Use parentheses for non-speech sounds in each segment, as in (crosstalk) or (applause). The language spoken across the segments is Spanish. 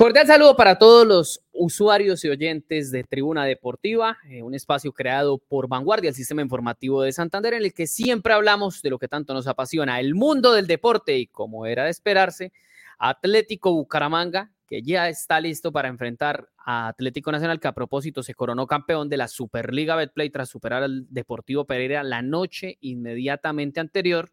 Cordial saludo para todos los usuarios y oyentes de Tribuna Deportiva, eh, un espacio creado por Vanguardia, el sistema informativo de Santander, en el que siempre hablamos de lo que tanto nos apasiona, el mundo del deporte y, como era de esperarse, Atlético Bucaramanga, que ya está listo para enfrentar a Atlético Nacional, que a propósito se coronó campeón de la Superliga Betplay tras superar al Deportivo Pereira la noche inmediatamente anterior.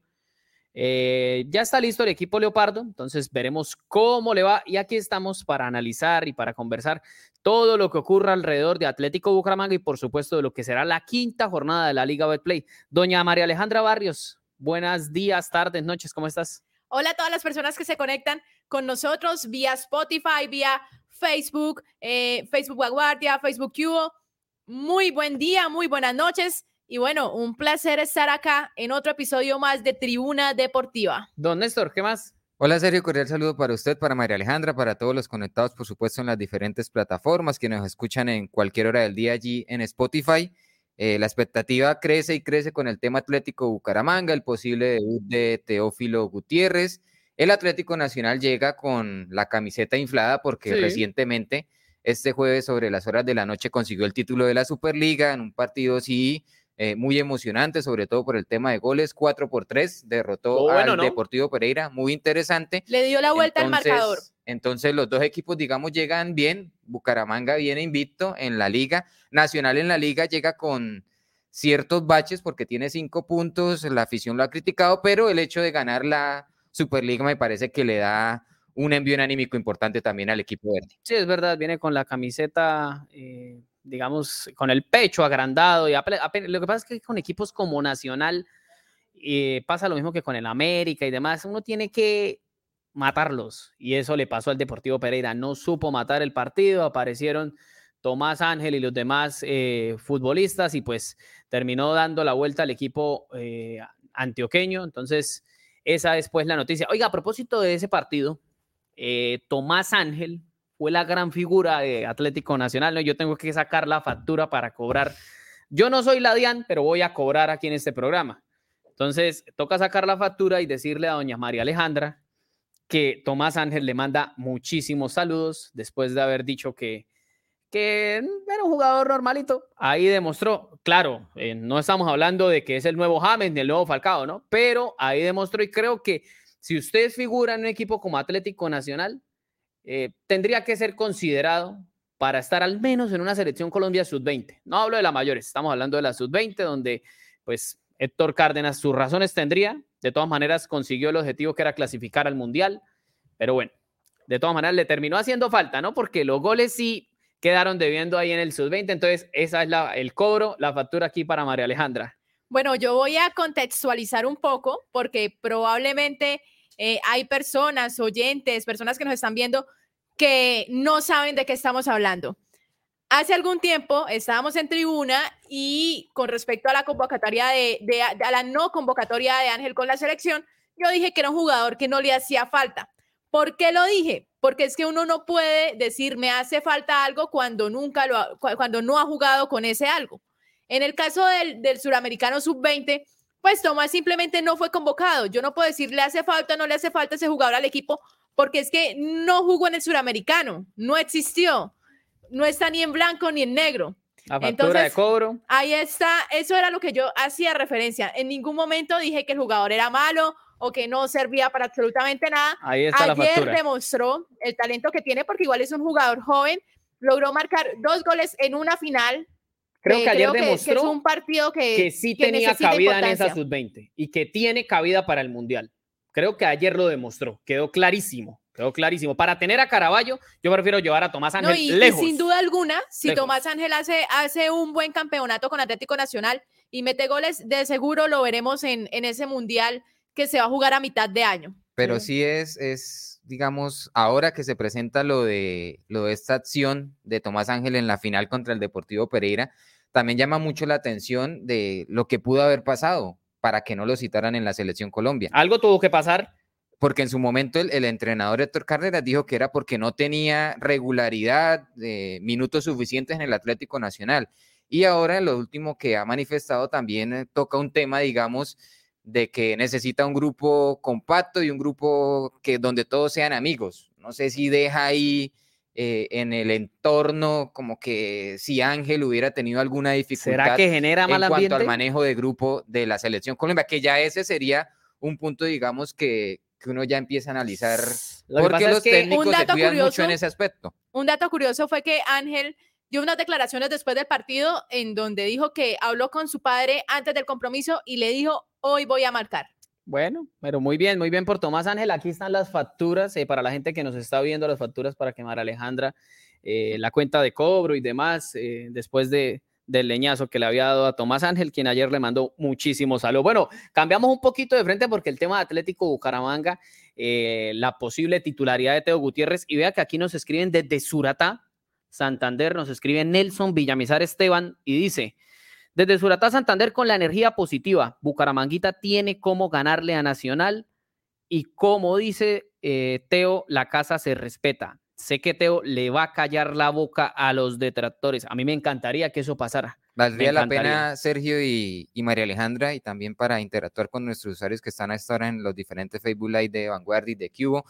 Eh, ya está listo el equipo Leopardo, entonces veremos cómo le va. Y aquí estamos para analizar y para conversar todo lo que ocurra alrededor de Atlético Bucaramanga y por supuesto de lo que será la quinta jornada de la Liga Betplay. Doña María Alejandra Barrios, buenos días, tardes, noches, ¿cómo estás? Hola a todas las personas que se conectan con nosotros vía Spotify, vía Facebook, eh, Facebook Vanguardia, Facebook Cubo. Muy buen día, muy buenas noches. Y bueno, un placer estar acá en otro episodio más de Tribuna Deportiva. Don Néstor, ¿qué más? Hola Sergio, cordial saludo para usted, para María Alejandra, para todos los conectados, por supuesto, en las diferentes plataformas que nos escuchan en cualquier hora del día allí en Spotify. Eh, la expectativa crece y crece con el tema Atlético Bucaramanga, el posible debut de Teófilo Gutiérrez. El Atlético Nacional llega con la camiseta inflada porque recientemente, este jueves sobre las horas de la noche, consiguió el título de la Superliga en un partido sí eh, muy emocionante, sobre todo por el tema de goles, 4 por 3, derrotó al Deportivo Pereira, muy interesante. Le dio la vuelta al marcador. Entonces los dos equipos, digamos, llegan bien, Bucaramanga viene invicto en la liga, Nacional en la liga llega con ciertos baches porque tiene cinco puntos, la afición lo ha criticado, pero el hecho de ganar la Superliga me parece que le da un envío anímico importante también al equipo verde. Sí, es verdad, viene con la camiseta eh, digamos, con el pecho agrandado. Y lo que pasa es que con equipos como Nacional eh, pasa lo mismo que con el América y demás. Uno tiene que matarlos. Y eso le pasó al Deportivo Pereira. No supo matar el partido. Aparecieron Tomás Ángel y los demás eh, futbolistas y pues terminó dando la vuelta al equipo eh, antioqueño. Entonces, esa es pues la noticia. Oiga, a propósito de ese partido, Tomás Ángel, fue la gran figura de Atlético Nacional, ¿no? Yo tengo que sacar la factura para cobrar. Yo no soy la DIAN, pero voy a cobrar aquí en este programa. Entonces, toca sacar la factura y decirle a doña María Alejandra que Tomás Ángel le manda muchísimos saludos después de haber dicho que, que era un jugador normalito. Ahí demostró, claro, eh, no estamos hablando de que es el nuevo James ni el nuevo Falcao, ¿no? Pero ahí demostró y creo que si usted figura en un equipo como Atlético Nacional, eh, tendría que ser considerado para estar al menos en una selección Colombia sub-20. No hablo de la mayores, estamos hablando de la sub-20, donde pues Héctor Cárdenas sus razones tendría. De todas maneras, consiguió el objetivo que era clasificar al Mundial. Pero bueno, de todas maneras le terminó haciendo falta, ¿no? Porque los goles sí quedaron debiendo ahí en el sub-20. Entonces, esa es la, el cobro, la factura aquí para María Alejandra. Bueno, yo voy a contextualizar un poco porque probablemente eh, hay personas, oyentes, personas que nos están viendo que no saben de qué estamos hablando. Hace algún tiempo estábamos en tribuna y con respecto a la convocatoria de, a la no convocatoria de Ángel con la selección, yo dije que era un jugador que no le hacía falta. ¿Por qué lo dije? Porque es que uno no puede decir me hace falta algo cuando nunca lo cuando no ha jugado con ese algo. En el caso del, del suramericano sub-20, pues Tomás simplemente no fue convocado. Yo no puedo decir le hace falta o no le hace falta ese jugador al equipo porque es que no jugó en el suramericano, no existió, no está ni en blanco ni en negro. La factura de cobro. Ahí está, eso era lo que yo hacía referencia. En ningún momento dije que el jugador era malo o que no servía para absolutamente nada. Ahí está Ayer demostró el talento que tiene porque igual es un jugador joven, logró marcar dos goles en una final Creo que ayer demostró que, es un partido que, que sí tenía cabida en esa sub-20 y que tiene cabida para el Mundial. Creo que ayer lo demostró, quedó clarísimo. Quedó clarísimo. Para tener a Caraballo, yo prefiero llevar a Tomás Ángel y, lejos. sin duda alguna, si Tomás Ángel hace, hace un buen campeonato con Atlético Nacional y mete goles, de seguro lo veremos en, en ese mundial que se va a jugar a mitad de año. Pero sí es, es, digamos, ahora que se presenta lo de, lo de esta acción de Tomás Ángel en la final contra el Deportivo Pereira, también llama mucho la atención de lo que pudo haber pasado para que no lo citaran en la selección Colombia. Algo tuvo que pasar. Porque en su momento el, entrenador Héctor Cárdenas dijo que era porque no tenía regularidad, de minutos suficientes en el Atlético Nacional. Y ahora lo último que ha manifestado también eh, toca un tema, digamos, de que necesita un grupo compacto y un grupo que donde todos sean amigos. No sé si deja ahí eh, en el entorno, como que si Ángel hubiera tenido alguna dificultad ¿Será que genera mal en cuanto al manejo de grupo de la selección Colombia, que ya ese sería un punto, digamos, que, que uno ya empieza a analizar, Lo que porque pasa es los que- técnicos se cuidan mucho curioso, en ese aspecto. Un dato curioso fue que Ángel dio unas declaraciones después del partido en donde dijo que habló con su padre antes del compromiso y le dijo, hoy voy a marcar. Bueno, pero muy bien, muy bien por Tomás Ángel. Aquí están las facturas eh, para la gente que nos está viendo, las facturas para que Mara Alejandra, eh, la cuenta de cobro y demás, eh, después de, del leñazo que le había dado a Tomás Ángel, quien ayer le mandó muchísimos saludos. Bueno, cambiamos un poquito de frente porque el tema de Atlético Bucaramanga, la posible titularidad de Teo Gutiérrez, y vea que aquí nos escriben desde Suratá, Santander, nos escribe Nelson Villamizar Esteban y dice, desde Suratá, Santander, con la energía positiva, Bucaramanguita tiene cómo ganarle a Nacional y como dice eh, Teo, la casa se respeta. Sé que Teo le va a callar la boca a los detractores. A mí me encantaría que eso pasara. Valdría la pena, Sergio y, y María Alejandra, y también para interactuar con nuestros usuarios que están a esta hora en los diferentes Facebook Live de Vanguardia y de Cubo,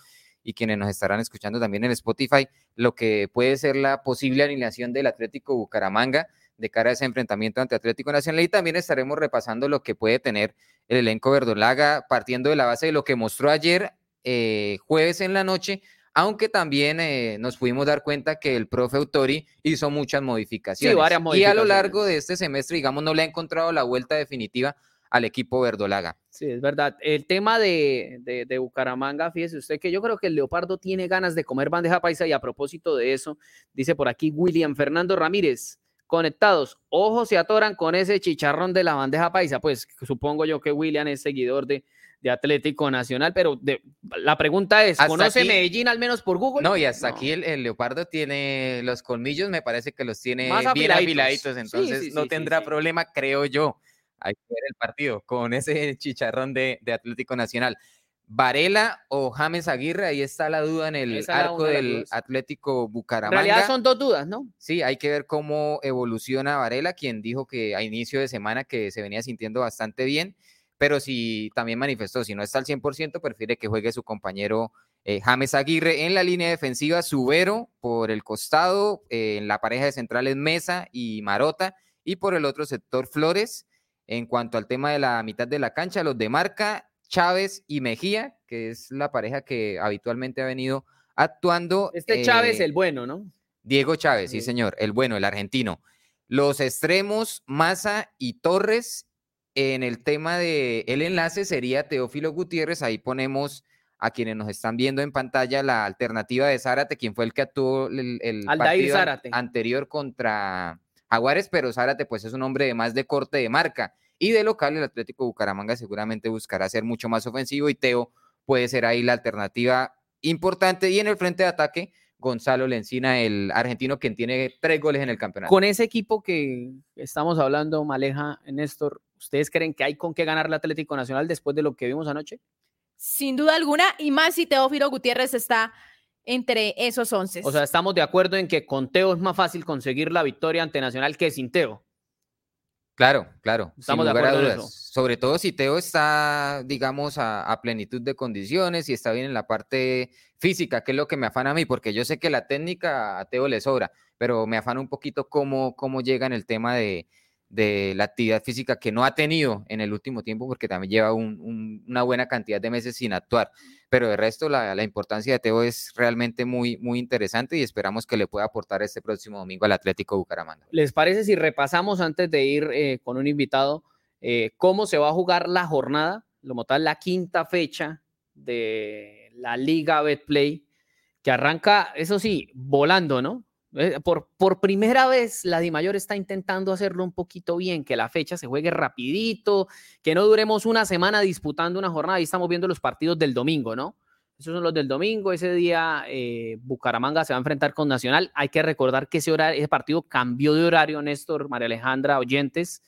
y quienes nos estarán escuchando también en Spotify, lo que puede ser la posible alineación del Atlético Bucaramanga de cara a ese enfrentamiento ante Atlético Nacional. Y también estaremos repasando lo que puede tener el elenco verdolaga, partiendo de la base de lo que mostró ayer, eh, jueves en la noche, aunque también eh, nos pudimos dar cuenta que el profe Autori hizo muchas modificaciones. varias Y a lo largo de este semestre, digamos, no le ha encontrado la vuelta definitiva al equipo verdolaga. Sí, es verdad. El tema de, de, de Bucaramanga, fíjese usted que yo creo que el Leopardo tiene ganas de comer bandeja paisa y a propósito de eso, dice por aquí William Fernando Ramírez, conectados, ojos se atoran con ese chicharrón de la bandeja paisa. Pues supongo yo que William es seguidor de, de Atlético Nacional, pero de- la pregunta es, Hasta ¿conoce aquí- Medellín al menos por Google? No, y hasta No. aquí el, el leopardo tiene los colmillos, me parece que los tiene Más bien afiladitos. Sí, entonces sí, no sí, tendrá problema, creo yo. Hay que ver el partido con ese (laughs) chicharrón de, de Atlético Nacional. Varela o James Aguirre, ahí está la duda en el Esa arco del. Atlético En Bucaramanga. realidad son dos dudas, ¿no? Sí, hay que ver cómo evoluciona Varela, quien dijo que a inicio de semana que se venía sintiendo bastante bien, pero si también manifestó, si no está al 100%, prefiere que juegue su compañero eh, James Aguirre en la línea defensiva, Subero por el costado, eh, en la pareja de centrales Mesa y Marota, y por el otro sector Flores. En cuanto al tema de la mitad de la cancha, los de marca, Chávez y Mejía, que es la pareja que habitualmente ha venido actuando. Este Chávez, eh, el bueno, ¿no? Diego Chávez, sí, Sí. señor, el bueno, el argentino. Los extremos, Massa y Torres. En el tema de el enlace sería Teófilo Gutiérrez. Ahí ponemos a quienes nos están viendo en pantalla la alternativa de Zárate, quien fue el que actuó el, el partido Zárate. anterior contra Jaguares, pero Zárate pues es un hombre de más de corte de marca. Y de local el Atlético Bucaramanga seguramente buscará ser mucho más ofensivo y Teo puede ser ahí la alternativa importante. Y en el frente de ataque, Gonzalo Lencina, el argentino, quien tiene tres goles en el campeonato. Con ese equipo que estamos hablando, Maleja, Néstor, ¿ustedes creen que hay con qué ganar el Atlético Nacional después de lo que vimos anoche? Sin duda alguna, y más si Teófilo Gutiérrez está entre esos once. O sea, estamos de acuerdo en que con Teo es más fácil conseguir la victoria ante Nacional que sin Teo. Claro, claro. sin Estamos de lugar acuerdo en dudas. eso. Sobre todo si Teo está, digamos, a, a plenitud de condiciones y está bien en la parte física, que es lo que me afana a mí, porque yo sé que la técnica a Teo le sobra, pero me afana un poquito cómo, cómo llega en el tema de, de la actividad física que no ha tenido en el último tiempo, porque también lleva un- un- una buena cantidad de meses sin actuar. Pero de resto, la, la importancia de Teo es realmente muy, muy interesante y esperamos que le pueda aportar este próximo domingo al Atlético Bucaramanga. ¿Les parece si repasamos antes de ir eh, con un invitado eh, cómo se va a jugar la jornada, como tal, la quinta fecha de la Liga Betplay, que arranca, eso sí, volando, ¿no? Eh, Por, primera vez, la Dimayor está intentando hacerlo un poquito bien, que la fecha se juegue rapidito, que no duremos una semana disputando una jornada. Ahí estamos viendo los partidos del domingo, ¿no? Esos son los del domingo. Ese día eh, Bucaramanga se va a enfrentar con Nacional. Hay que recordar que ese, horario, ese partido cambió de horario, Néstor, María Alejandra, oyentes.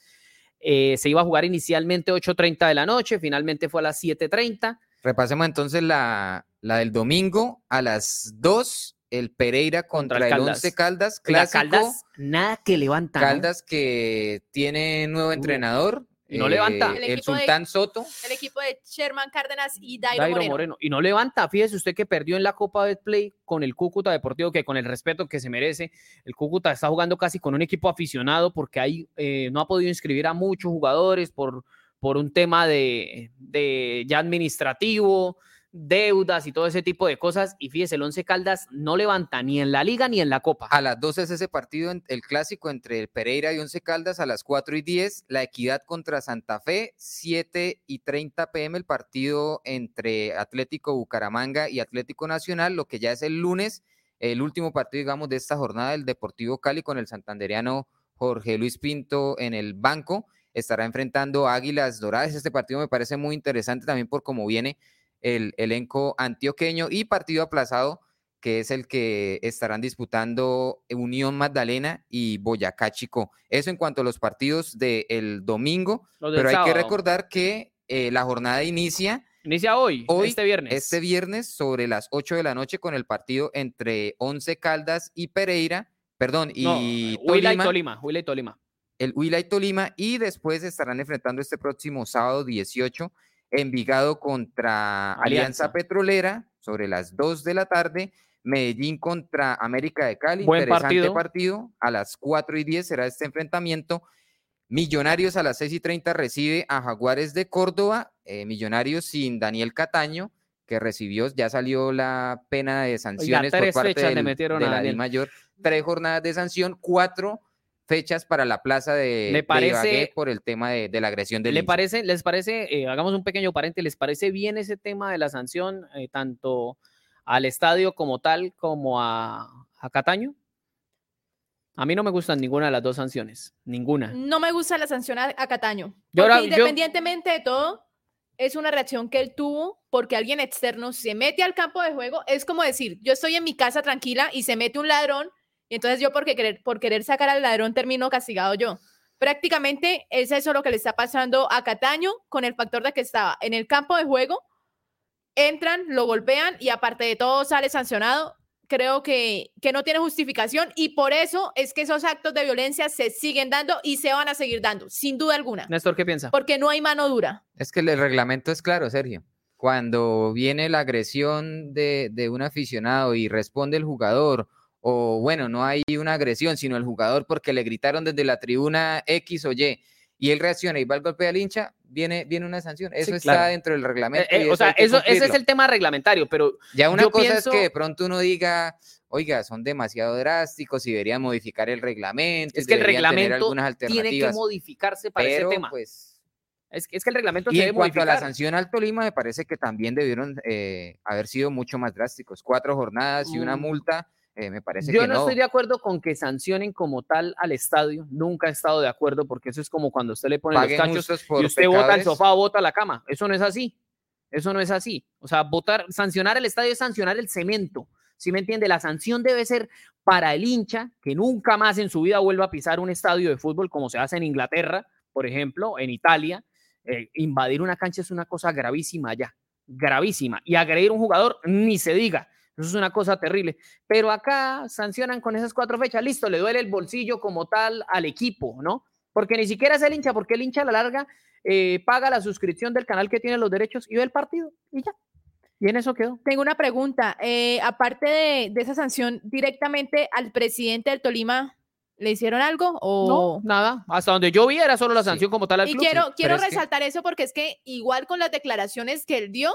Eh, se iba a jugar inicialmente 8.30 de la noche, finalmente fue a las 7.30. Repasemos entonces la, la del domingo a las 2, el Pereira contra, Contra el Caldas. Once Caldas, Oiga, clásico. Caldas, nada que levanta. ¿no? Caldas que tiene nuevo entrenador, Y no levanta. El de- Sultán Soto. El equipo de Sherman Cárdenas y Dairo, Dairo Moreno. Moreno. Y no levanta. Fíjese usted que perdió en la Copa Betplay con el Cúcuta Deportivo, que con el respeto que se merece, el Cúcuta está jugando casi con un equipo aficionado porque ahí eh, no ha podido inscribir a muchos jugadores por, por un tema de, de ya administrativo, deudas y todo ese tipo de cosas. Y fíjese, el Once Caldas no levanta ni en la liga ni en la Copa. A las 12 es ese partido, el clásico entre el Pereira y Once Caldas, a las 4 y 10, la Equidad contra Santa Fe, 7 y 30 pm el partido entre Atlético Bucaramanga y Atlético Nacional, lo que ya es el lunes, el último partido, digamos, de esta jornada del Deportivo Cali con el santandereano Jorge Luis Pinto en el banco, estará enfrentando Águilas Doradas. Este partido me parece muy interesante también por cómo viene el elenco antioqueño y partido aplazado que es el que estarán disputando Unión Magdalena y Boyacá Chico. Eso en cuanto a los partidos del domingo, del pero hay que recordar que eh, la jornada inicia Inicia hoy, hoy, este viernes. este viernes sobre las 8 de la noche con el partido entre Once Caldas y Pereira, perdón, y No, Huila y Tolima, Tolima. Huila y Tolima. el Huila y Tolima, y después estarán enfrentando este próximo sábado 18 Envigado contra Alianza, Alianza. Petrolera sobre las 2 de la tarde, Medellín contra América de Cali, Buen interesante partido. partido. a las 4 y 10 será este enfrentamiento. Millonarios a las 6 y 30 recibe a Jaguares de Córdoba, eh, Millonarios sin Daniel Cataño, que recibió, ya salió la pena de sanciones por parte le metieron de a la Daniel. Mayor, tres jornadas de sanción, cuatro fechas para la plaza de, ¿Le de parece- Ibagué por el tema de, de la agresión del ¿Le parece, ¿Les parece, eh, hagamos un pequeño paréntesis, ¿les parece bien ese tema de la sanción, eh, tanto al estadio como tal, como a, a Cataño? A mí no me gustan ninguna de las dos sanciones, ninguna. No me gusta la sanción a, a Cataño. Yo ahora- yo- independientemente de todo, es una reacción que él tuvo porque alguien externo se mete al campo de juego. Es como decir, yo estoy en mi casa tranquila y se mete un ladrón y entonces yo por querer, por querer sacar al ladrón termino castigado yo. Prácticamente es eso lo que le está pasando a Cataño con el factor de que estaba en el campo de juego, entran, lo golpean y aparte de todo sale sancionado. Creo que, que no tiene justificación y por eso es que esos actos de violencia se siguen dando y se van a seguir dando, sin duda alguna, Néstor, ¿qué piensa? porque no hay mano dura. Es que el reglamento es claro, Sergio. Cuando viene la agresión de, de un aficionado y responde el jugador, o bueno, no hay una agresión, sino el jugador porque le gritaron desde la tribuna X o Y, y él reacciona y va al golpe al hincha, viene, viene una sanción. Eso está claro. dentro del Eh, reglamento. eh, o sea, eso, ese es el tema reglamentario, pero Ya una cosa pienso- es que de pronto uno diga, oiga, son demasiado drásticos y deberían modificar el reglamento. es que el reglamento algunas tiene que modificarse para pero, ese tema. pues, Es, que- es que el reglamento Y se en debe cuanto a la sanción al Tolima, me parece que también debieron eh, haber sido mucho más drásticos. Cuatro jornadas y una Mm. multa, eh, me parece Yo que no, no. estoy de acuerdo con que sancionen como tal al estadio. Nunca he estado de acuerdo porque eso es como cuando usted le pone los Paguen cachos justos por y usted bota el pecadores. sofá o bota la cama. Eso no es así. Eso no es así. O sea, votar, sancionar el estadio es sancionar el cemento. ¿Sí me entiende? La sanción debe ser para el hincha que nunca más en su vida vuelva a pisar un estadio de fútbol como se hace en Inglaterra, por ejemplo, en Italia. Eh, invadir una cancha es una cosa gravísima ya, gravísima. Y agredir a un jugador, ni se diga. Eso es una cosa terrible. Pero acá sancionan con esas cuatro fechas, listo, le duele el bolsillo como tal al equipo, ¿no? Porque ni siquiera es el hincha, porque el hincha a la larga eh, paga la suscripción del canal que tiene los derechos y ve el partido y ya. Y en eso quedó. Tengo una pregunta. eh, aparte de, de esa sanción, directamente al presidente del Tolima, ¿le hicieron algo? O... No, nada. Hasta donde yo vi era solo la Sí. sanción como tal al Y club. quiero, pero quiero es que- resaltar eso porque es que igual con las declaraciones que él dio,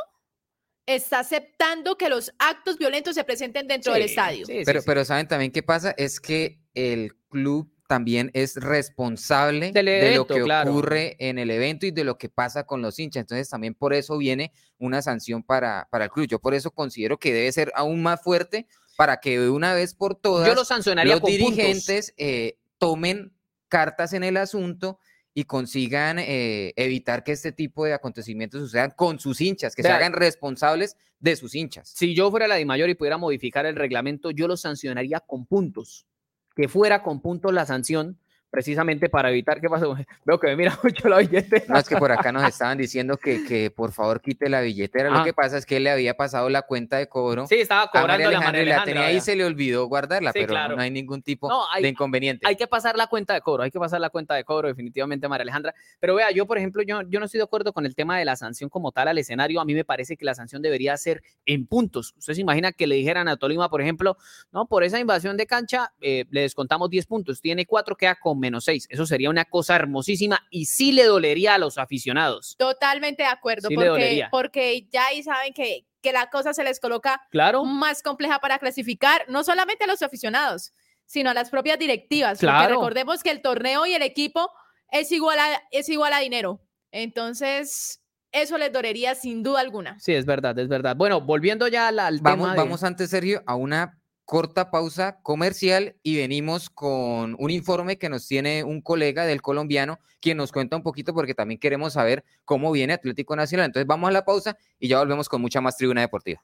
está aceptando que los actos violentos se presenten dentro del estadio. sí, sí, Pero, sí. pero ¿saben también qué pasa? Es que el club también es responsable de lo que claro. ocurre en el evento y de lo que pasa con los hinchas. Entonces también por eso viene una sanción para, para el club. Yo por eso considero que debe ser aún más fuerte para que de una vez por todas yo lo sancionaría los con dirigentes eh, tomen cartas en el asunto y consigan eh, evitar que este tipo de acontecimientos sucedan con sus hinchas, que se hagan responsables de sus hinchas. Si yo fuera la Di Mayor y pudiera modificar el reglamento, yo lo sancionaría con puntos. Que fuera con puntos la sanción, precisamente para evitar que pasó. (laughs) Veo que me mira (laughs) mucho la billetera. No, es que por acá nos estaban diciendo que, que por favor quite la billetera. Lo Ah. que pasa es que él le había pasado la cuenta de cobro. Sí, estaba a María cobrando la Alejandra María y la Alejandra, tenía ahí y se le olvidó guardarla, Sí, pero claro. no hay ningún tipo No, hay- de inconveniente. Hay que pasar la cuenta de cobro, hay que pasar la cuenta de cobro definitivamente, María Alejandra. Pero vea, yo, por ejemplo, yo, yo no estoy de acuerdo con el tema de la sanción como tal al escenario. A mí me parece que la sanción debería ser en puntos. Usted se imagina que le dijeran a Tolima, por ejemplo, no, por esa invasión de cancha eh, le descontamos 10 puntos, tiene 4, queda con menos 6. Eso sería una cosa hermosísima y sí le dolería a los aficionados. Totalmente de acuerdo, Sí porque, porque ya ahí saben que, que la cosa se les coloca Claro, más compleja para clasificar, no solamente a los aficionados, sino a las propias directivas. Claro. Porque recordemos que el torneo y el equipo es igual a, es igual a dinero. Entonces, eso les dolería sin duda alguna. sí, es verdad, es verdad. Bueno, volviendo ya al, al Vamos, tema de- vamos antes, Sergio, a una corta pausa comercial y venimos con un informe que nos tiene un colega del colombiano, quien nos cuenta un poquito porque también queremos saber cómo viene Atlético Nacional. Entonces vamos a la pausa y ya volvemos con mucha más tribuna deportiva.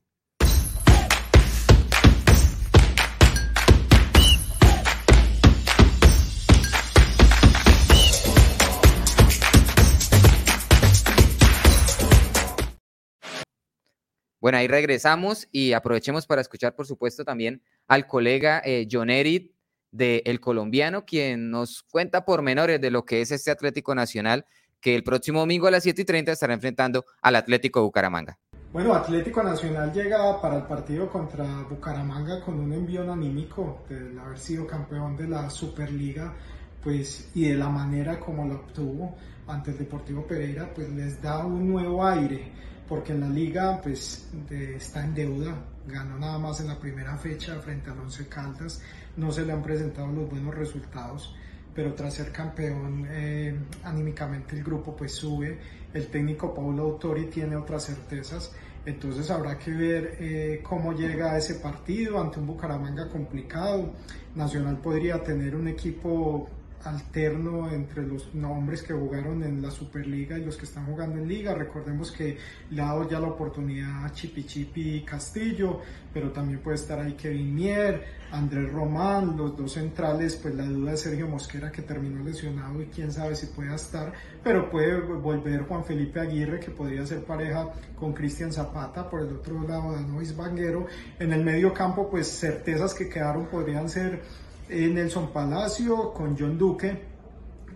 Bueno, ahí regresamos y aprovechemos para escuchar, por supuesto, también al colega eh, John Erit de El Colombiano, quien nos cuenta pormenores de lo que es este Atlético Nacional, que el próximo domingo a las 7 y 30 estará enfrentando al Atlético Bucaramanga. Bueno, Atlético Nacional llega para el partido contra Bucaramanga con un envío anímico de haber sido campeón de la Superliga, pues y de la manera como lo obtuvo ante el Deportivo Pereira, pues les da un nuevo aire, porque en la liga pues está en deuda, ganó nada más en la primera fecha frente al Once Caldas, no se le han presentado los buenos resultados pero tras ser campeón eh, anímicamente el grupo pues sube, el técnico Paulo Autori tiene otras certezas, entonces habrá que ver eh, cómo llega a ese partido ante un Bucaramanga complicado, Nacional podría tener un equipo alterno entre los nombres que jugaron en la Superliga y los que están jugando en Liga. Recordemos que le ha dado ya la oportunidad a Chipi Chipi Castillo, pero también puede estar ahí Kevin Mier, Andrés Román, los dos centrales, pues la duda es Sergio Mosquera que terminó lesionado y quién sabe si pueda estar, pero puede volver Juan Felipe Aguirre que podría ser pareja con Cristian Zapata, por el otro lado Danois Banguero, en el medio campo pues certezas que quedaron podrían ser Nelson Palacio con John Duque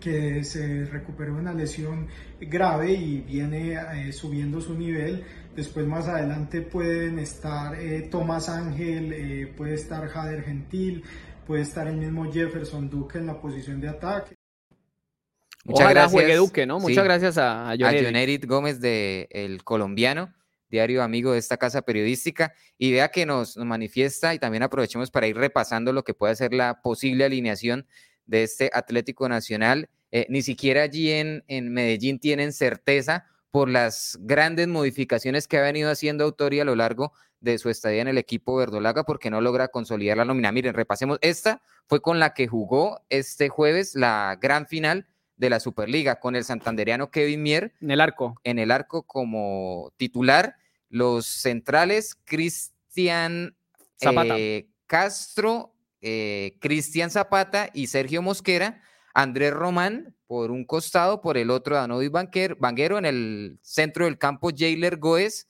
que se recuperó de una lesión grave y viene eh, subiendo su nivel. Después más adelante pueden estar eh, Tomás Ángel, eh, puede estar Jader Gentil, puede estar el mismo Jefferson Duque en la posición de ataque. Ojalá juegue Duque, ¿no? Muchas sí, gracias a, a a John Eric. John Erit Gómez de El Colombiano, diario amigo de esta casa periodística, y que nos, nos manifiesta y también aprovechemos para ir repasando lo que puede ser la posible alineación de este Atlético Nacional. Eh, ni siquiera allí en, en Medellín tienen certeza por las grandes modificaciones que ha venido haciendo Autori a lo largo de su estadía en el equipo verdolaga porque no logra consolidar la nómina. Miren, repasemos, esta fue con la que jugó este jueves la gran final de la Superliga con el santandereano Kevin Mier En el arco. en el arco como titular, los centrales Cristian Zapata. eh, Castro, eh, Cristian Zapata y Sergio Mosquera, Andrés Román por un costado, por el otro Danovis Banguero, en el centro del campo Jailer Goes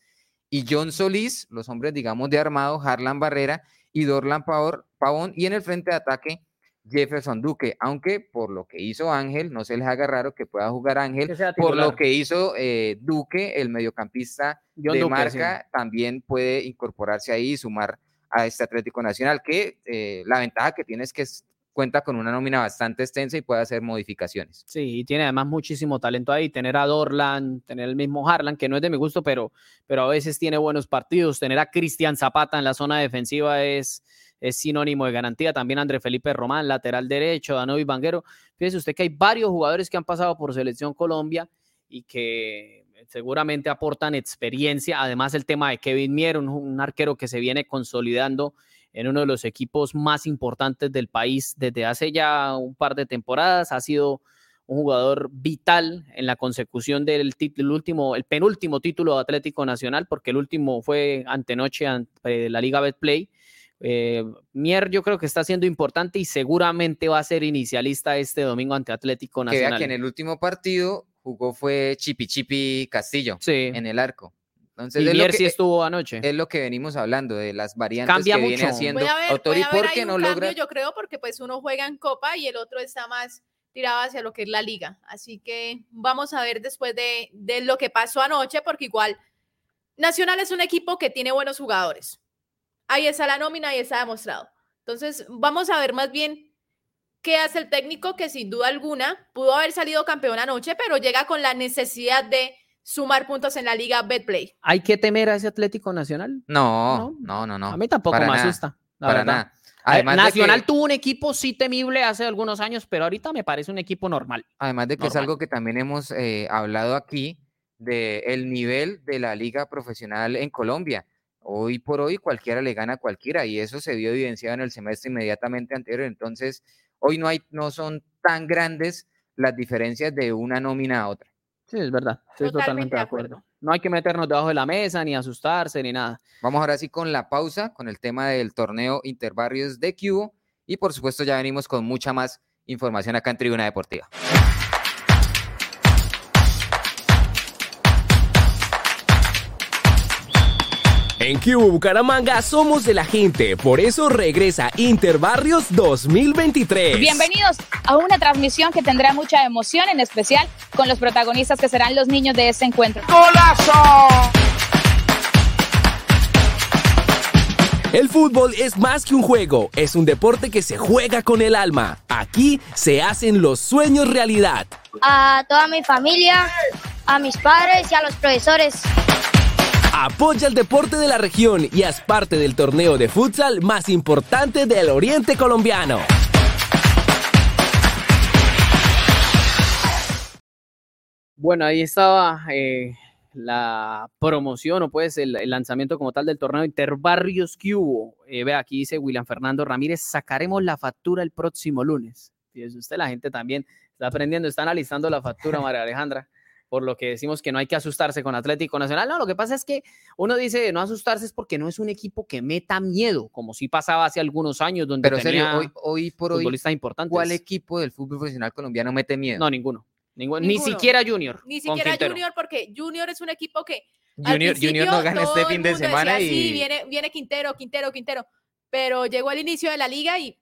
y John Solís, los hombres digamos de armado, Harlan Barrera y Dorlan Pavón, y en el frente de ataque Jefferson Duque, aunque por lo que hizo Ángel, no se les haga raro que pueda jugar Ángel, por lo que hizo eh, Duque, el mediocampista John de Duque, sí. marca, también puede incorporarse ahí y sumar a este Atlético Nacional, que eh, la ventaja que tiene es que es- cuenta con una nómina bastante extensa y puede hacer modificaciones. Sí, y tiene además muchísimo talento ahí. Tener a Dorlan, tener el mismo Harlan, que no es de mi gusto, pero, pero a veces tiene buenos partidos. Tener a Cristian Zapata en la zona defensiva es, es sinónimo de garantía. También André Felipe Román, lateral derecho, Danovi Banguero. Fíjese usted que hay varios jugadores que han pasado por Selección Colombia y que seguramente aportan experiencia. Además, el tema de Kevin Mier, un, arquero que se viene consolidando en uno de los equipos más importantes del país desde hace ya un par de temporadas. Ha sido un jugador vital en la consecución del el último, el penúltimo título de Atlético Nacional, porque el último fue antenoche ante la Liga Betplay. Eh, Mier yo creo que está siendo importante y seguramente va a ser inicialista este domingo ante Atlético Que vea Nacional. que en el último partido jugó fue Chipi Chipi Castillo Sí. en el arco. Entonces Y es lo, Mier que, sí estuvo anoche. es lo que venimos hablando de las variantes Cambia que viene mucho. haciendo haber, Autori puede haber porque no logra yo creo, porque pues uno juega en Copa y el otro está más tirado hacia lo que es la liga. Así que vamos a ver después de, de lo que pasó anoche, porque igual Nacional es un equipo que tiene buenos jugadores. Ahí está la nómina, ahí está demostrado. Entonces, vamos a ver más bien qué hace el técnico, que sin duda alguna pudo haber salido campeón anoche, pero llega con la necesidad de sumar puntos en la liga Betplay. ¿Hay que temer a ese Atlético Nacional? No, no, no, no. a mí tampoco para me nada, asusta. la para verdad. nada. Además de Nacional que- tuvo un equipo sí temible hace algunos años, pero ahorita me parece un equipo normal. Además de que es Normal. algo que también hemos eh, hablado aquí, de el nivel de la liga profesional en Colombia. Hoy por hoy cualquiera le gana a cualquiera y eso se vio evidenciado en el semestre inmediatamente anterior. Entonces, hoy no, hay, no son tan grandes las diferencias de una nómina a otra. Sí, es verdad. Estoy Totalmente totalmente de de acuerdo. acuerdo. No hay que meternos debajo de la mesa, ni asustarse, ni nada. Vamos ahora sí con la pausa, con el tema del torneo Interbarrios de Cubo y por supuesto ya venimos con mucha más información acá en Tribuna Deportiva. En Cubo Bucaramanga somos de la gente, por eso regresa Interbarrios 2023. Bienvenidos a una transmisión que tendrá mucha emoción, en especial con los protagonistas que serán los niños de este encuentro. El fútbol es más que un juego, es un deporte que se juega con el alma. Aquí se hacen los sueños realidad. a toda mi familia, a mis padres y a los profesores. Apoya el deporte de la región y haz parte del torneo de futsal más importante del oriente colombiano. Bueno, ahí estaba eh, la promoción o pues el, el lanzamiento como tal del torneo Interbarrios que hubo. Eh, ve, aquí dice William Fernando Ramírez, sacaremos la factura el próximo lunes. Fíjese usted, la gente también está aprendiendo, está analizando la factura, María Alejandra, por lo que decimos que no hay que asustarse con Atlético Nacional. No, lo que pasa es que uno dice no asustarse es porque no es un equipo que meta miedo, como sí pasaba hace algunos años, donde Pero tenía serio, hoy, hoy por hoy, futbolistas importantes. ¿cuál equipo del fútbol profesional colombiano mete miedo? No, ninguno. Ninguno, Ni siquiera Junior. Ni siquiera Quintero. Junior, porque Junior es un equipo que Junior, Junior no gana este fin de semana decía, y "Sí, viene, viene Quintero, Quintero, Quintero. Pero llegó al inicio de la liga y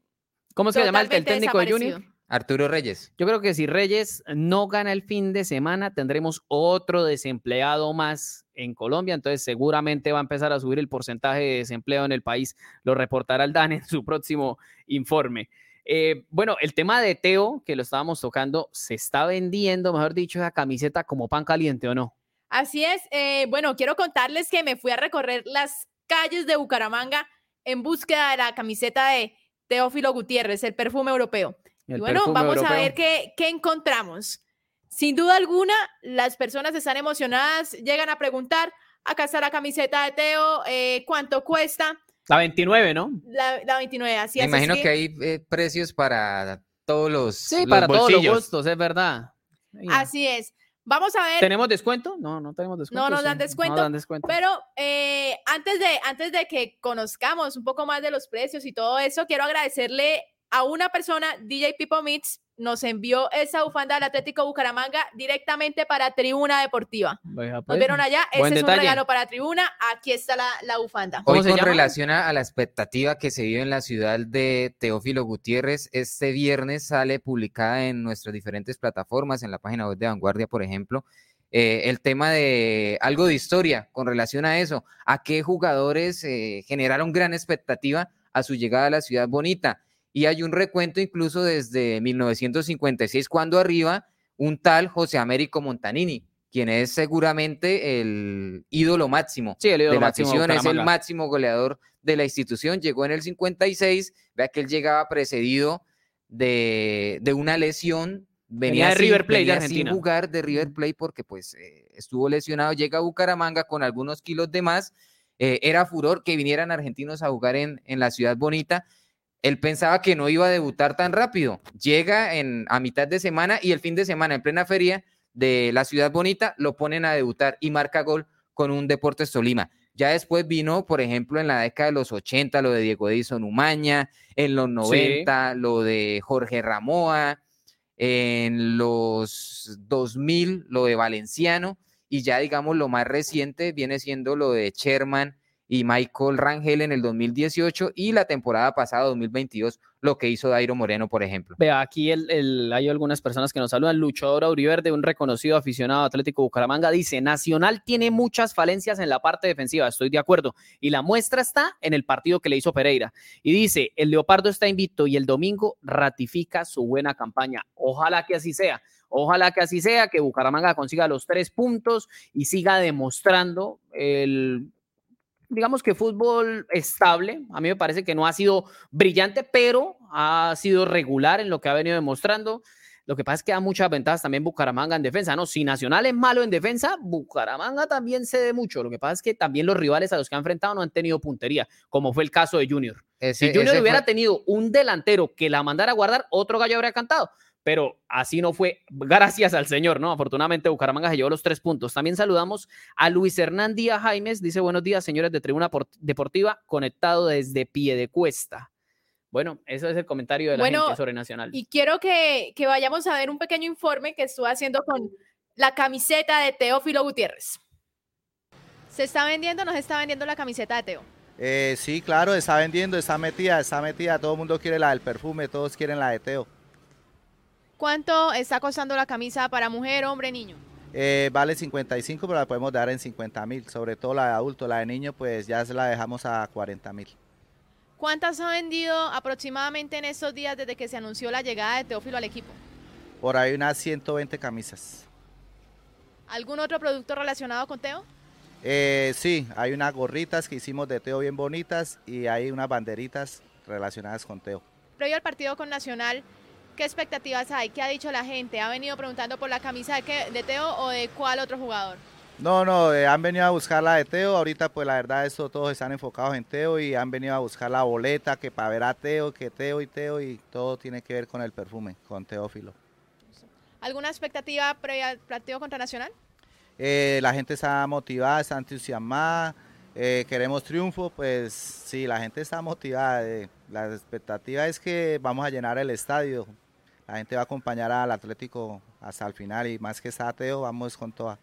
¿Cómo se llama el, técnico de. Junior? Arturo Reyes. Yo creo que si Reyes no gana el fin de semana, tendremos otro desempleado más en Colombia. Entonces, seguramente va a empezar a subir el porcentaje de desempleo en el país. Lo reportará el DAN en su próximo informe. Eh, bueno, el tema de Teo, que lo estábamos tocando, se está vendiendo, mejor dicho, esa camiseta como pan caliente o no. Así es. eh, bueno, quiero contarles que me fui a recorrer las calles de Bucaramanga en búsqueda de la camiseta de Teófilo Gutiérrez, el perfume europeo. El y bueno, vamos a ver qué, qué encontramos. Sin duda alguna, las personas están emocionadas, llegan a preguntar, acá está la camiseta de Teo, eh, ¿cuánto cuesta? La 29, ¿no? La, la 29, así Me es. imagino así que hay eh, precios para todos los, Sí, los para todos los gustos, es verdad. Sí. Así es. Vamos a ver. ¿Tenemos descuento? No, no tenemos descuento. nos sí, dan descuento, No dan descuento. Pero eh, antes, de, antes de que conozcamos un poco más de los precios y todo eso, quiero agradecerle a una persona, DJ Pipo Mix, nos envió esa bufanda del Atlético Bucaramanga directamente para Tribuna Deportiva. Vea, Nos pues. vieron allá, ese buen es un detalle. regalo para Tribuna, aquí está la, la bufanda. ¿Cómo Hoy se con llama? relación a, a la expectativa que se vive en la ciudad de Teófilo Gutiérrez, este viernes sale publicada en nuestras diferentes plataformas, en la página web de Vanguardia, por ejemplo, eh, el tema de algo de historia con relación a eso, a qué jugadores eh, generaron gran expectativa a su llegada a la ciudad bonita. Y hay un recuento incluso desde 1956, cuando arriba un tal José Américo Montanini, quien es seguramente el ídolo máximo Sí, el ídolo de la máximo afición, es el máximo goleador de la institución, llegó en el 56, vea que él llegaba precedido de, de una lesión, venía, de sin- River Plate de sin Argentina. jugar de River Plate porque pues eh, estuvo lesionado, llega a Bucaramanga con algunos kilos de más, eh, era furor que vinieran argentinos a jugar en, en la ciudad bonita, él pensaba que no iba a debutar tan rápido, llega en, a mitad de semana y el fin de semana en plena feria de la ciudad bonita lo ponen a debutar y marca gol con un Deportes Tolima. Ya después vino, por ejemplo, en la década de los 80, lo de Diego Edison Umaña, en los 90, lo de Jorge Ramoa, en los 2000, lo de Valenciano, y ya digamos lo más reciente viene siendo lo de Sherman y Michael Rangel en el 2018 y la temporada pasada, 2022, lo que hizo Dairo Moreno, por ejemplo. Vea, aquí el, hay algunas personas que nos saludan. Luchador Auriverde, un reconocido aficionado Atlético Bucaramanga, dice, Nacional tiene muchas falencias en la parte defensiva, estoy de acuerdo. Y la muestra está en el partido que le hizo Pereira. Y dice, el Leopardo está invicto y el domingo ratifica su buena campaña. Ojalá que así sea. Ojalá que así sea, que Bucaramanga consiga los tres puntos y siga demostrando el digamos que fútbol estable. A mí me parece que no ha sido brillante, pero ha sido regular en lo que ha venido demostrando. Lo que pasa es que da muchas ventajas también Bucaramanga en defensa, ¿no? Si Nacional es malo en defensa, Bucaramanga también cede mucho. Lo que pasa es que también los rivales a los que ha enfrentado no han tenido puntería, como fue el caso de Junior. si Junior hubiera tenido un delantero que la mandara a guardar, otro gallo habría cantado pero así no fue, gracias al Señor, ¿no? Afortunadamente Bucaramanga se llevó los tres puntos. También saludamos a Luis Hernán Díaz Jaimes, dice buenos días, señores de Tribuna Deportiva, conectado desde pie de cuesta. Bueno, eso es el comentario de la gente sobre Nacional. Y quiero que, que vayamos a ver un pequeño informe que estuve haciendo con la camiseta de Teófilo Gutiérrez. ¿Se está vendiendo o no se está vendiendo la camiseta de Teo? Eh, sí, claro, está vendiendo, está metida, está metida. Todo el mundo quiere la del perfume, todos quieren la de Teo. ¿Cuánto está costando la camisa para mujer, hombre, niño? Eh, vale 55, pero la podemos dar en 50 mil. Sobre todo la de adulto, la de niño, pues ya se la dejamos a 40 mil. ¿Cuántas ha vendido aproximadamente en estos días desde que se anunció la llegada de Teófilo al equipo? Por ahí unas 120 camisas. ¿Algún otro producto relacionado con Teo? Eh, sí, hay unas gorritas que hicimos de Teo bien bonitas y hay unas banderitas relacionadas con Teo. Previo al partido con Nacional, ¿Qué expectativas hay? ¿Qué ha dicho la gente? ¿Ha venido preguntando por la camisa de, de Teo o de cuál otro jugador? No, no, eh, han venido a buscar la de Teo. Ahorita, pues la verdad, eso todos están enfocados en Teo y han venido a buscar la boleta que para ver a Teo, que Teo y Teo y todo tiene que ver con el perfume, con Teófilo. ¿Alguna expectativa previa al partido contra Nacional? Eh, la gente está motivada, está entusiasmada. Eh, queremos triunfo, pues sí, la gente está motivada. la expectativa es que vamos a llenar el estadio la gente va a acompañar al Atlético hasta el final y más que está ateo, vamos con toda.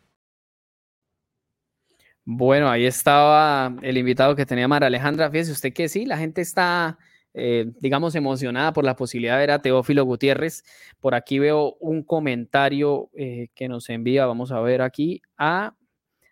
Bueno, ahí estaba el invitado que tenía Mara Alejandra. Fíjese usted que sí, la gente está, eh, digamos, emocionada por la posibilidad de ver a Teófilo Gutiérrez. Por aquí veo un comentario eh, que nos envía, vamos a ver aquí, a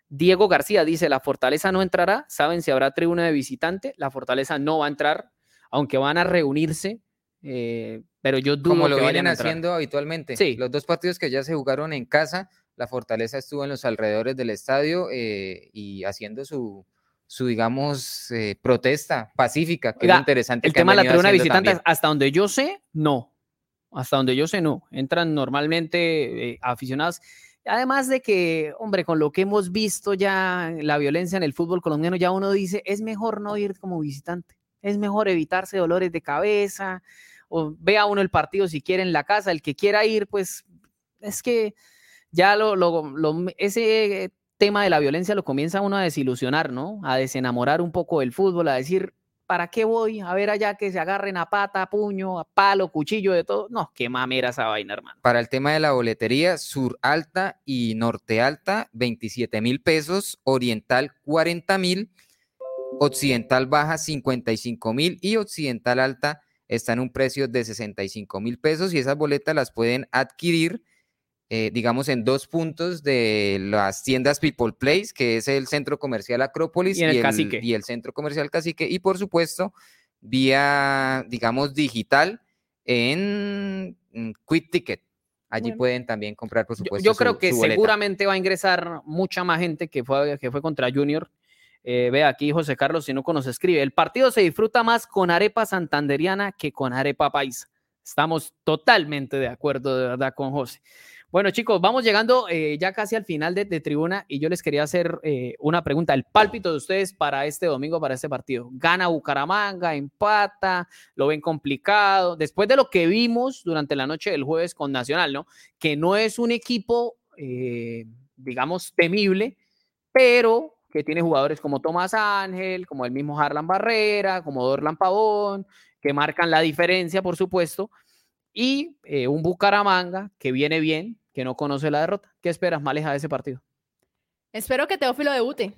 Diego García. Dice, la fortaleza no entrará. ¿Saben si habrá tribuna de visitante? La fortaleza no va a entrar, aunque van a reunirse eh, pero yo dudo Como lo vienen haciendo habitualmente. Sí. Los dos partidos que ya se jugaron en casa, la Fortaleza estuvo en los alrededores del estadio eh, y haciendo su, su digamos, eh, protesta pacífica, que es interesante. El tema de la tribuna de visitantes, hasta donde yo sé, no. Hasta donde yo sé, no. Entran normalmente aficionados. Además de que, hombre, con lo que hemos visto ya, la violencia en el fútbol colombiano, ya uno dice, es mejor no ir como visitante. Es mejor evitarse dolores de cabeza, o vea uno el partido si quiere en la casa, el que quiera ir, pues es que ya lo, ese tema de la violencia lo comienza uno a desilusionar, ¿no? A desenamorar un poco del fútbol, a decir, ¿para qué voy a ver allá que se agarren a pata, a puño, a palo, cuchillo, de todo? No, qué mamera esa vaina, hermano. Para el tema de la boletería, sur alta y norte alta, 27 mil pesos, oriental 40 mil, occidental baja 55 mil y occidental alta está en un precio de 65 mil pesos y esas boletas las pueden adquirir, eh, digamos, en dos puntos de las tiendas People Place, que es el centro comercial Acrópolis y, el, y el centro comercial Cacique, y por supuesto, vía, digamos, digital en Quick Ticket. Allí pueden también comprar, por supuesto. Yo, creo que seguramente va a ingresar mucha más gente que fue, que fue contra Junior eh, ve aquí José Carlos, si no conoce, escribe, el partido se disfruta más con arepa santanderiana que con arepa paisa. Estamos totalmente de acuerdo, de verdad, con José. Bueno, chicos, vamos llegando eh, ya casi al final de, tribuna y yo les quería hacer eh, una pregunta. El pálpito de ustedes para este domingo, para este partido. ¿Gana Bucaramanga? ¿Empata? ¿Lo ven complicado? Después de lo que vimos durante la noche del jueves con Nacional, ¿no? Que no es un equipo, digamos, temible, pero que tiene jugadores como Tomás Ángel, como el mismo Harlan Barrera, como Dorlan Pavón, que marcan la diferencia, por supuesto, y eh, un Bucaramanga que viene bien, que no conoce la derrota. ¿Qué esperas, Maleja, de ese partido? Espero que Teófilo debute.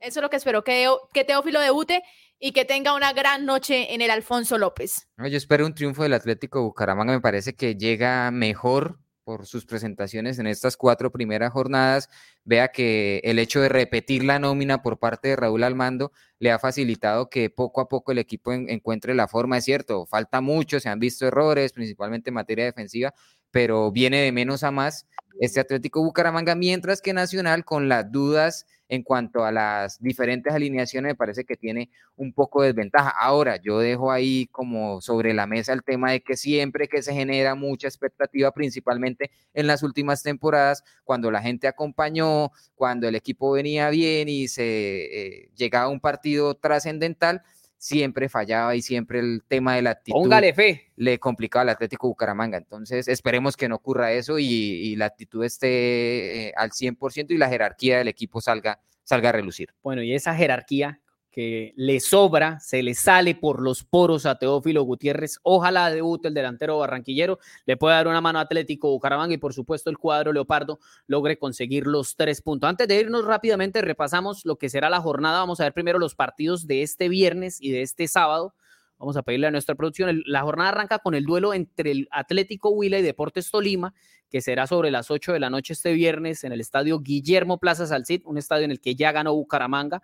Eso es lo que espero, que, que Teófilo debute y que tenga una gran noche en el Alfonso López. yo espero un triunfo del Atlético Bucaramanga, me parece que llega mejor por sus presentaciones en estas cuatro primeras jornadas, vea que el hecho de repetir la nómina por parte de Raúl Almando le ha facilitado que poco a poco el equipo encuentre la forma, es cierto, falta mucho, se han visto errores, principalmente en materia defensiva, pero viene de menos a más este Atlético Bucaramanga, mientras que Nacional con las dudas en cuanto a las diferentes alineaciones me parece que tiene un poco de desventaja. Ahora, yo dejo ahí como sobre la mesa el tema de que siempre que se genera mucha expectativa, principalmente en las últimas temporadas, cuando la gente acompañó, cuando el equipo venía bien y se eh, llegaba a un partido trascendental, siempre fallaba y siempre el tema de la actitud le complicaba al Atlético Bucaramanga. Entonces, esperemos que no ocurra eso y, la actitud esté eh, al 100% y la jerarquía del equipo salga, salga a relucir. Bueno, y esa jerarquía que le sobra, se le sale por los poros a Teófilo Gutiérrez. Ojalá debute el delantero barranquillero, le pueda dar una mano a Atlético Bucaramanga y por supuesto el cuadro Leopardo logre conseguir los tres puntos. Antes de irnos rápidamente, repasamos lo que será la jornada. Vamos a ver primero los partidos de este viernes y de este sábado. Vamos a pedirle a nuestra producción. La jornada arranca con el duelo entre el Atlético Huila y Deportes Tolima, que será sobre las 8 de la noche este viernes en el estadio Guillermo Plaza Salcid, un estadio en el que ya ganó Bucaramanga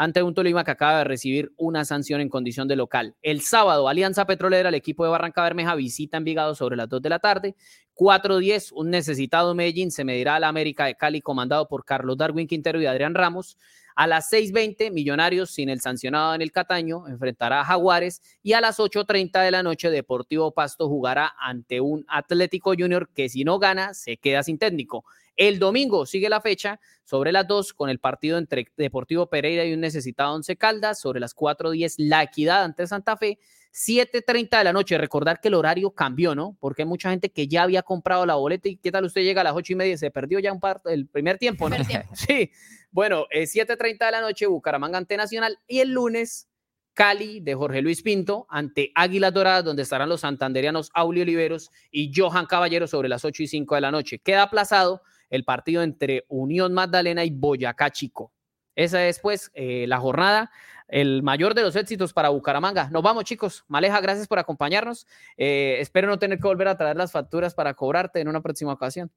ante un Tolima que acaba de recibir una sanción en condición de local. El sábado, Alianza Petrolera, el equipo de Barranca Bermeja visita Envigado sobre las 2 de la tarde. 4-10, un necesitado Medellín se medirá a la América de Cali comandado por Carlos Darwin Quintero y Adrián Ramos. A las 6.20, Millonarios sin el sancionado en el Cataño enfrentará a Jaguares y a las 8.30 de la noche Deportivo Pasto jugará ante un Atlético Junior que si no gana se queda sin técnico. El domingo sigue la fecha sobre las 2 con el partido entre Deportivo Pereira y un necesitado Once Caldas. Sobre las 4.10 La Equidad ante Santa Fe. 7.30 de la noche. Recordar que el horario cambió, ¿no? Porque hay mucha gente que ya había comprado la boleta y ¿qué tal usted llega a las 8 y media? Se perdió ya un par, el primer tiempo, ¿no? (laughs) sí. Bueno, 7.30 eh, de la noche Bucaramanga ante Nacional y el lunes Cali de Jorge Luis Pinto ante Águilas Doradas, donde estarán los santanderianos Auli Oliveros y Johan Caballero sobre las 8 y 5 de la noche. Queda aplazado el partido entre Unión Magdalena y Boyacá Chico. Esa es pues eh, la jornada, el mayor de los éxitos para Bucaramanga. Nos vamos chicos. Maleja, gracias por acompañarnos. Eh, espero no tener que volver a traer las facturas para cobrarte en una próxima ocasión.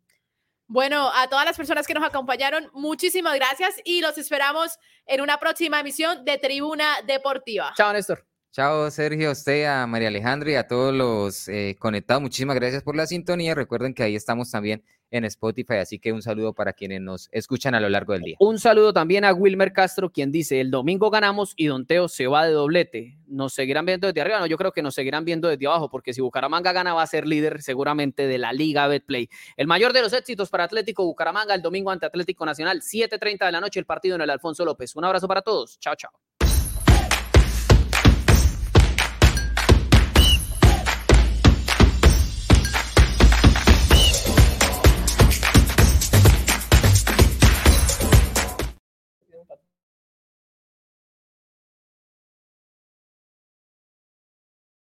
Bueno, a todas las personas que nos acompañaron, muchísimas gracias y los esperamos en una próxima emisión de Tribuna Deportiva. Chao, Néstor. Chao, Sergio, a usted, a María Alejandra y a todos los eh, conectados. Muchísimas gracias por la sintonía. Recuerden que ahí estamos también en Spotify, así que un saludo para quienes nos escuchan a lo largo del día. Un saludo también a Wilmer Castro, quien dice, el domingo ganamos y Don Teo se va de doblete. ¿Nos seguirán viendo desde arriba? No, yo creo que nos seguirán viendo desde abajo, porque si Bucaramanga gana va a ser líder seguramente de la Liga Betplay. El mayor de los éxitos para Atlético Bucaramanga el domingo ante Atlético Nacional, 7.30 de la noche el partido en el Alfonso López. Un abrazo para todos. Chao, chao.